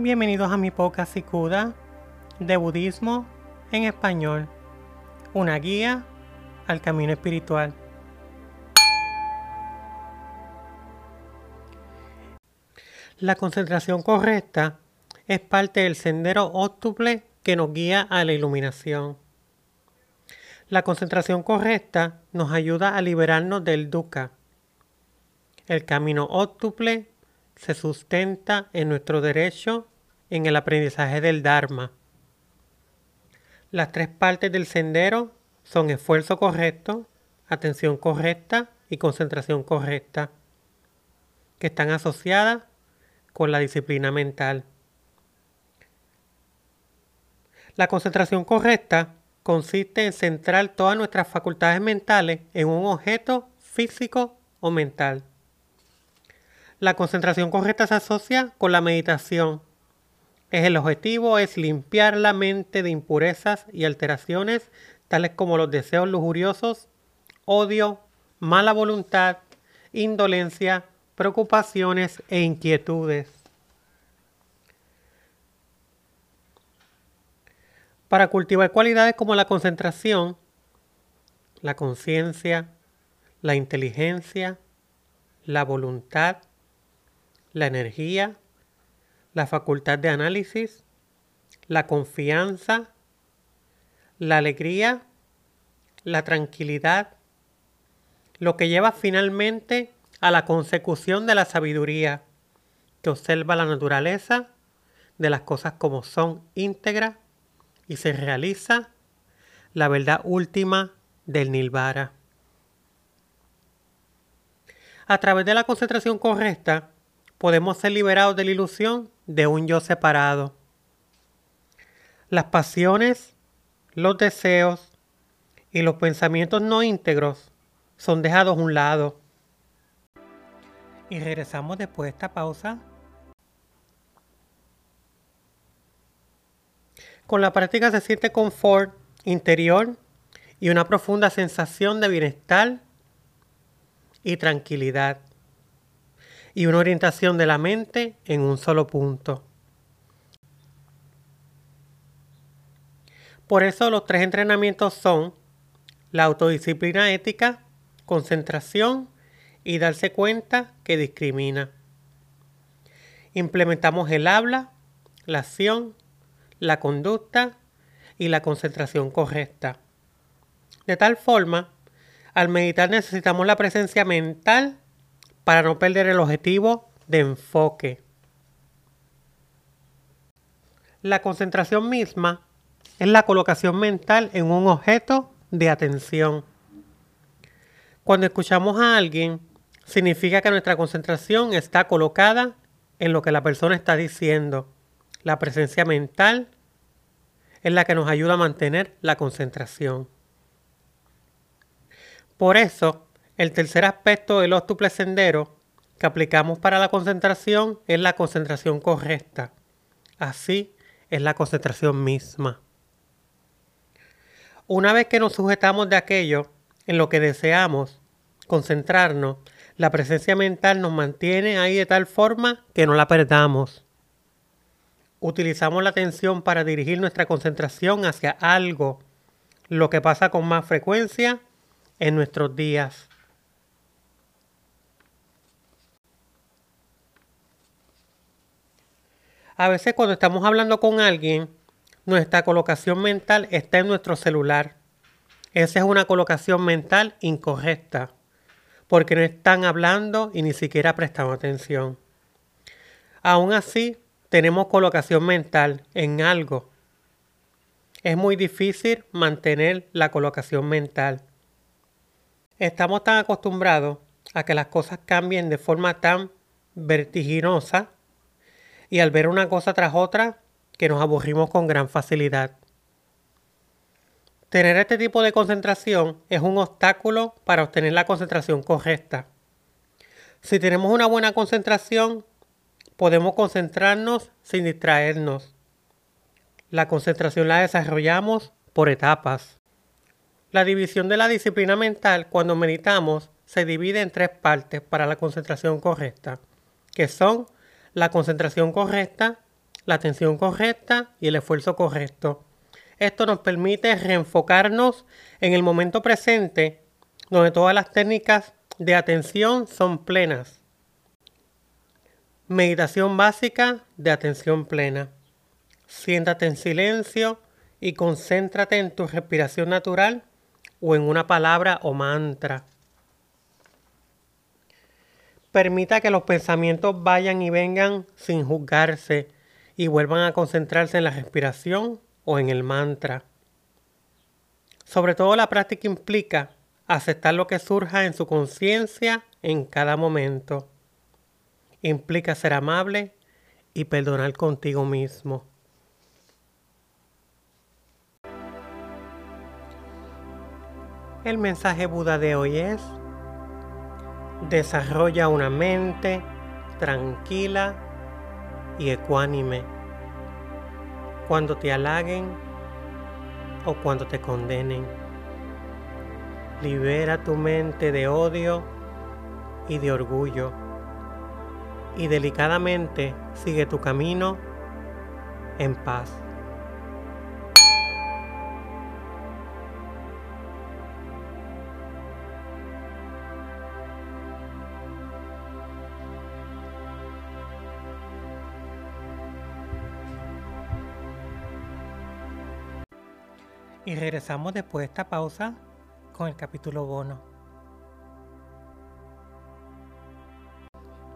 Bienvenidos a mi podcast Sikuda de budismo en español, una guía al camino espiritual. La concentración correcta es parte del sendero óctuple que nos guía a la iluminación. La concentración correcta nos ayuda a liberarnos del dukkha. El camino óctuple se sustenta en nuestro derecho en el aprendizaje del Dharma. Las tres partes del sendero son esfuerzo correcto, atención correcta y concentración correcta, que están asociadas con la disciplina mental. La concentración correcta consiste en centrar todas nuestras facultades mentales en un objeto físico o mental. La concentración correcta se asocia con la meditación. Es el objetivo es limpiar la mente de impurezas y alteraciones tales como los deseos lujuriosos, odio, mala voluntad, indolencia, preocupaciones e inquietudes. Para cultivar cualidades como la concentración, la conciencia, la inteligencia, la voluntad, la energía, la facultad de análisis, la confianza, la alegría, la tranquilidad, lo que lleva finalmente a la consecución de la sabiduría que observa la naturaleza de las cosas como son íntegras y se realiza la verdad última del Nilvara. A través de la concentración correcta, podemos ser liberados de la ilusión de un yo separado. Las pasiones, los deseos y los pensamientos no íntegros son dejados a un lado. Y regresamos después de esta pausa. Con la práctica se siente confort interior y una profunda sensación de bienestar y tranquilidad y una orientación de la mente en un solo punto. Por eso los tres entrenamientos son la autodisciplina ética, concentración y darse cuenta que discrimina. Implementamos el habla, la acción, la conducta y la concentración correcta. De tal forma, al meditar necesitamos la presencia mental para no perder el objetivo de enfoque. La concentración misma es la colocación mental en un objeto de atención. Cuando escuchamos a alguien, significa que nuestra concentración está colocada en lo que la persona está diciendo. La presencia mental es la que nos ayuda a mantener la concentración. Por eso, el tercer aspecto del óctuple sendero que aplicamos para la concentración es la concentración correcta. Así es la concentración misma. Una vez que nos sujetamos de aquello en lo que deseamos concentrarnos, la presencia mental nos mantiene ahí de tal forma que no la perdamos. Utilizamos la atención para dirigir nuestra concentración hacia algo, lo que pasa con más frecuencia en nuestros días. A veces cuando estamos hablando con alguien, nuestra colocación mental está en nuestro celular. Esa es una colocación mental incorrecta, porque no están hablando y ni siquiera prestando atención. Aún así, tenemos colocación mental en algo. Es muy difícil mantener la colocación mental. Estamos tan acostumbrados a que las cosas cambien de forma tan vertiginosa y al ver una cosa tras otra que nos aburrimos con gran facilidad. Tener este tipo de concentración es un obstáculo para obtener la concentración correcta. Si tenemos una buena concentración, podemos concentrarnos sin distraernos. La concentración la desarrollamos por etapas. La división de la disciplina mental cuando meditamos se divide en tres partes para la concentración correcta, que son la concentración correcta, la atención correcta y el esfuerzo correcto. Esto nos permite reenfocarnos en el momento presente, donde todas las técnicas de atención son plenas. Meditación básica de atención plena. Siéntate en silencio y concéntrate en tu respiración natural o en una palabra o mantra. Permita que los pensamientos vayan y vengan sin juzgarse y vuelvan a concentrarse en la respiración o en el mantra. Sobre todo la práctica implica aceptar lo que surja en su conciencia en cada momento. Implica ser amable y perdonar contigo mismo. El mensaje Buda de hoy es, desarrolla una mente tranquila y ecuánime cuando te halaguen o cuando te condenen. Libera tu mente de odio y de orgullo y delicadamente sigue tu camino en paz. Y regresamos después de esta pausa con el capítulo bono.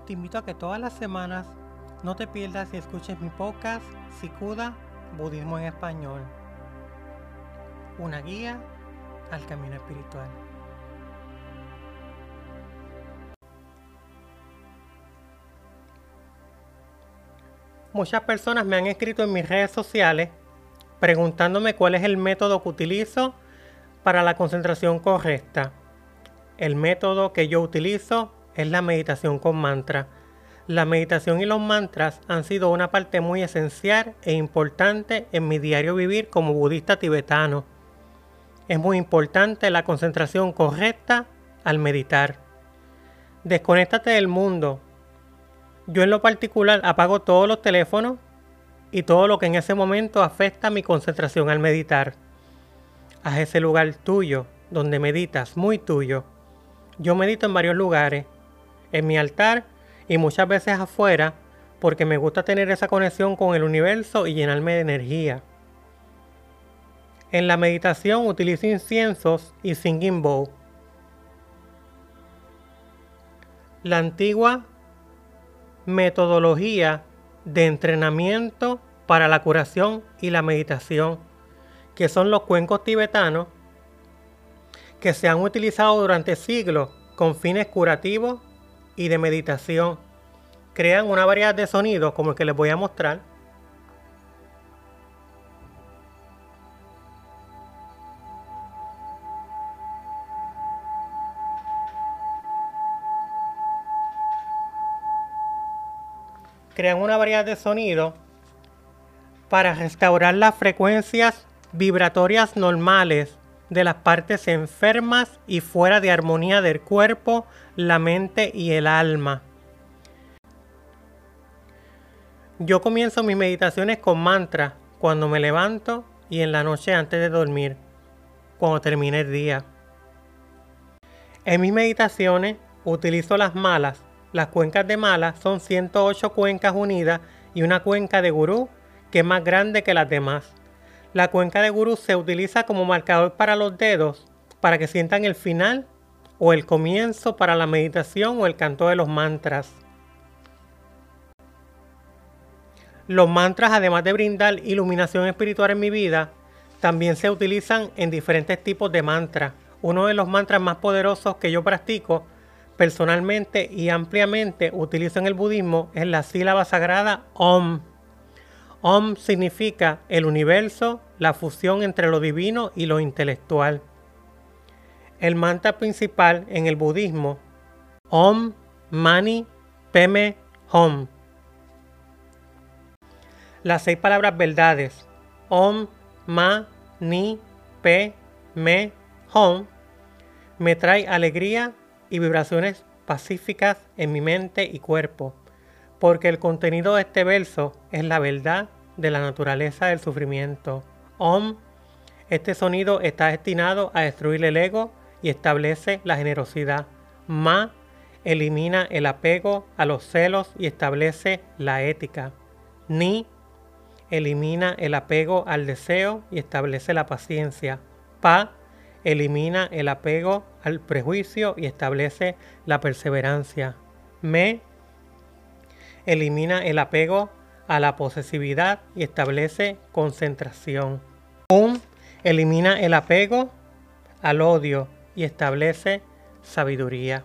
Te invito a que todas las semanas no te pierdas y escuches mi podcast Sikuda Budismo en Español. Una guía al camino espiritual. Muchas personas me han escrito en mis redes sociales preguntándome cuál es el método que utilizo para la concentración correcta. El método que yo utilizo es la meditación con mantra. La meditación y los mantras han sido una parte muy esencial e importante en mi diario vivir como budista tibetano. Es muy importante la concentración correcta al meditar. Desconéctate del mundo. Yo en lo particular apago todos los teléfonos, y todo lo que en ese momento afecta mi concentración al meditar. Haz ese lugar tuyo, donde meditas, muy tuyo. Yo medito en varios lugares, en mi altar y muchas veces afuera, porque me gusta tener esa conexión con el universo y llenarme de energía. En la meditación utilizo inciensos y singing bowl. La antigua metodología de entrenamiento para la curación y la meditación, que son los cuencos tibetanos, que se han utilizado durante siglos con fines curativos y de meditación. Crean una variedad de sonidos como el que les voy a mostrar. Crean una variedad de sonidos para restaurar las frecuencias vibratorias normales de las partes enfermas y fuera de armonía del cuerpo, la mente y el alma. Yo comienzo mis meditaciones con mantras cuando me levanto y en la noche antes de dormir, cuando termine el día. En mis meditaciones utilizo las malas las cuencas de Mala son 108 cuencas unidas y una cuenca de gurú que es más grande que las demás. La cuenca de gurú se utiliza como marcador para los dedos para que sientan el final o el comienzo para la meditación o el canto de los mantras. Los mantras, además de brindar iluminación espiritual en mi vida, también se utilizan en diferentes tipos de mantras. Uno de los mantras más poderosos que yo practico personalmente y ampliamente utilizo en el budismo es la sílaba sagrada Om. Om significa el universo, la fusión entre lo divino y lo intelectual. El mantra principal en el budismo, Om Mani Peme Hom. Las seis palabras verdades, Om Ma Ni Pe Me Hom, me trae alegría y vibraciones pacíficas en mi mente y cuerpo. porque el contenido de este verso es la verdad de la naturaleza del sufrimiento. Om, este sonido está destinado a destruir el ego y establece la generosidad. Ma, elimina el apego a los celos y establece la ética. Ni, elimina el apego al deseo y establece la paciencia. Pa, elimina el apego al prejuicio y establece la perseverancia. Me, elimina el apego a la posesividad y establece concentración. Un, elimina el apego al odio y establece sabiduría.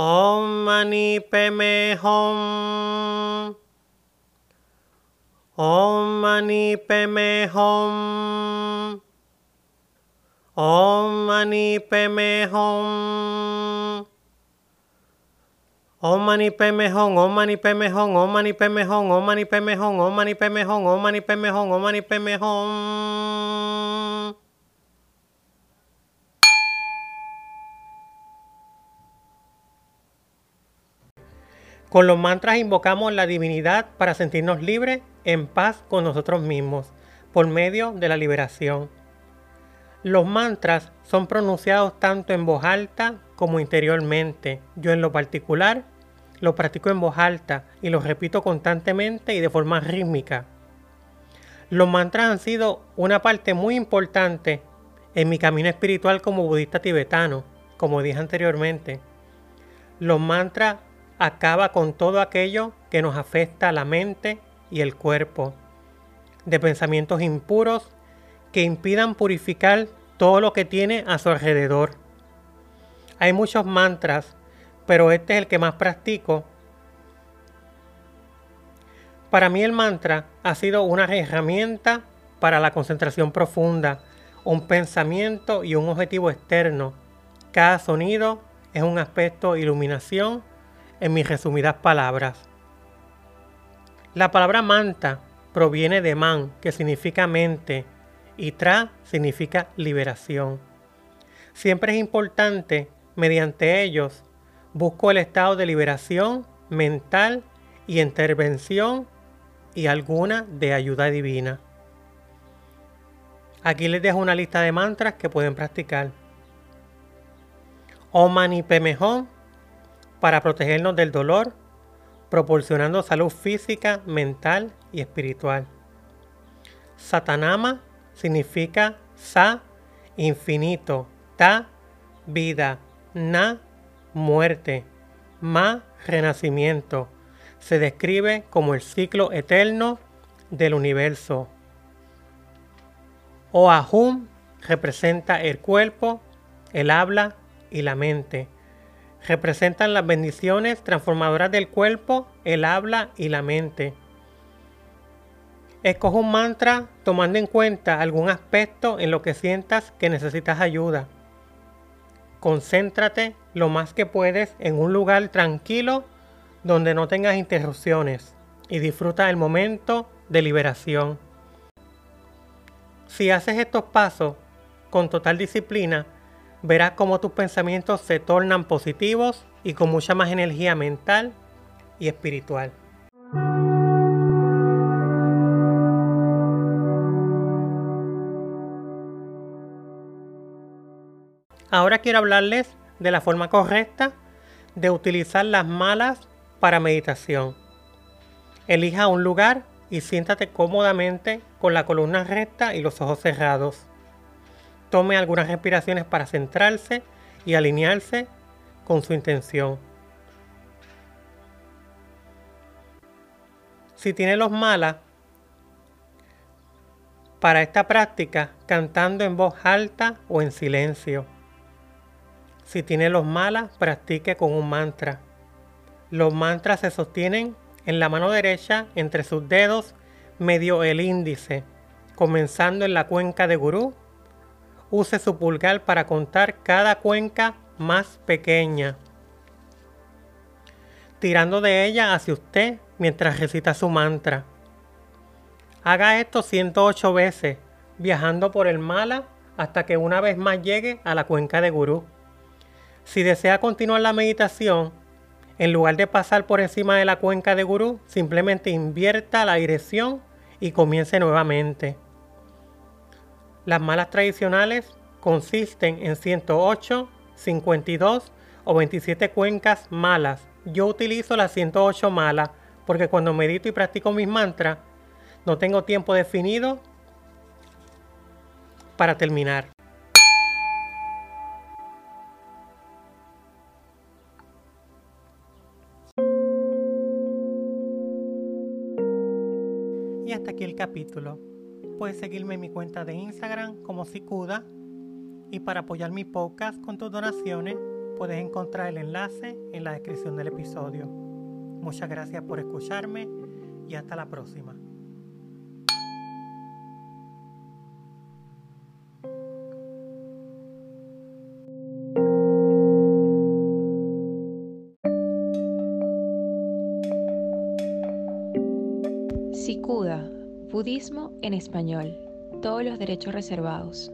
ओम मणि पे में होम ओम मणि पे में होम ओम मणि पे में होम ओम मणि पे में होंग ओम मणि पे में होंग ओम मणि पे में होंग ओम मणि पे में होंग ओम मणि पे में होंग ओम मणि पे में होंग ओम मणि पे में होंग Con los mantras invocamos la divinidad para sentirnos libres, en paz con nosotros mismos, por medio de la liberación. Los mantras son pronunciados tanto en voz alta como interiormente. Yo en lo particular lo practico en voz alta y lo repito constantemente y de forma rítmica. Los mantras han sido una parte muy importante en mi camino espiritual como budista tibetano, como dije anteriormente. Los mantras acaba con todo aquello que nos afecta a la mente y el cuerpo, de pensamientos impuros que impidan purificar todo lo que tiene a su alrededor. Hay muchos mantras, pero este es el que más practico. Para mí el mantra ha sido una herramienta para la concentración profunda, un pensamiento y un objetivo externo. Cada sonido es un aspecto iluminación en mis resumidas palabras. La palabra manta proviene de man, que significa mente, y tra significa liberación. Siempre es importante, mediante ellos, busco el estado de liberación mental y intervención y alguna de ayuda divina. Aquí les dejo una lista de mantras que pueden practicar. Om Mani Padme para protegernos del dolor, proporcionando salud física, mental y espiritual. Satanama significa sa, infinito, ta, vida, na, muerte, ma, renacimiento. Se describe como el ciclo eterno del universo. Oahum representa el cuerpo, el habla y la mente representan las bendiciones transformadoras del cuerpo, el habla y la mente. Escoge un mantra tomando en cuenta algún aspecto en lo que sientas que necesitas ayuda. Concéntrate lo más que puedes en un lugar tranquilo donde no tengas interrupciones y disfruta del momento de liberación. Si haces estos pasos con total disciplina, verás cómo tus pensamientos se tornan positivos y con mucha más energía mental y espiritual. Ahora quiero hablarles de la forma correcta de utilizar las malas para meditación. Elija un lugar y siéntate cómodamente con la columna recta y los ojos cerrados. Tome algunas respiraciones para centrarse y alinearse con su intención. Si tiene los malas, para esta práctica cantando en voz alta o en silencio. Si tiene los malas, practique con un mantra. Los mantras se sostienen en la mano derecha entre sus dedos medio el índice, comenzando en la cuenca de gurú. Use su pulgar para contar cada cuenca más pequeña, tirando de ella hacia usted mientras recita su mantra. Haga esto 108 veces, viajando por el mala hasta que una vez más llegue a la cuenca de gurú. Si desea continuar la meditación, en lugar de pasar por encima de la cuenca de gurú, simplemente invierta la dirección y comience nuevamente. Las malas tradicionales consisten en 108, 52 o 27 cuencas malas. Yo utilizo las 108 malas porque cuando medito y practico mis mantras, no tengo tiempo definido para terminar. Y hasta aquí el capítulo. Puedes seguirme en mi cuenta de Instagram como Sicuda. Y para apoyar mi podcast con tus donaciones, puedes encontrar el enlace en la descripción del episodio. Muchas gracias por escucharme y hasta la próxima. Budismo en español, todos los derechos reservados.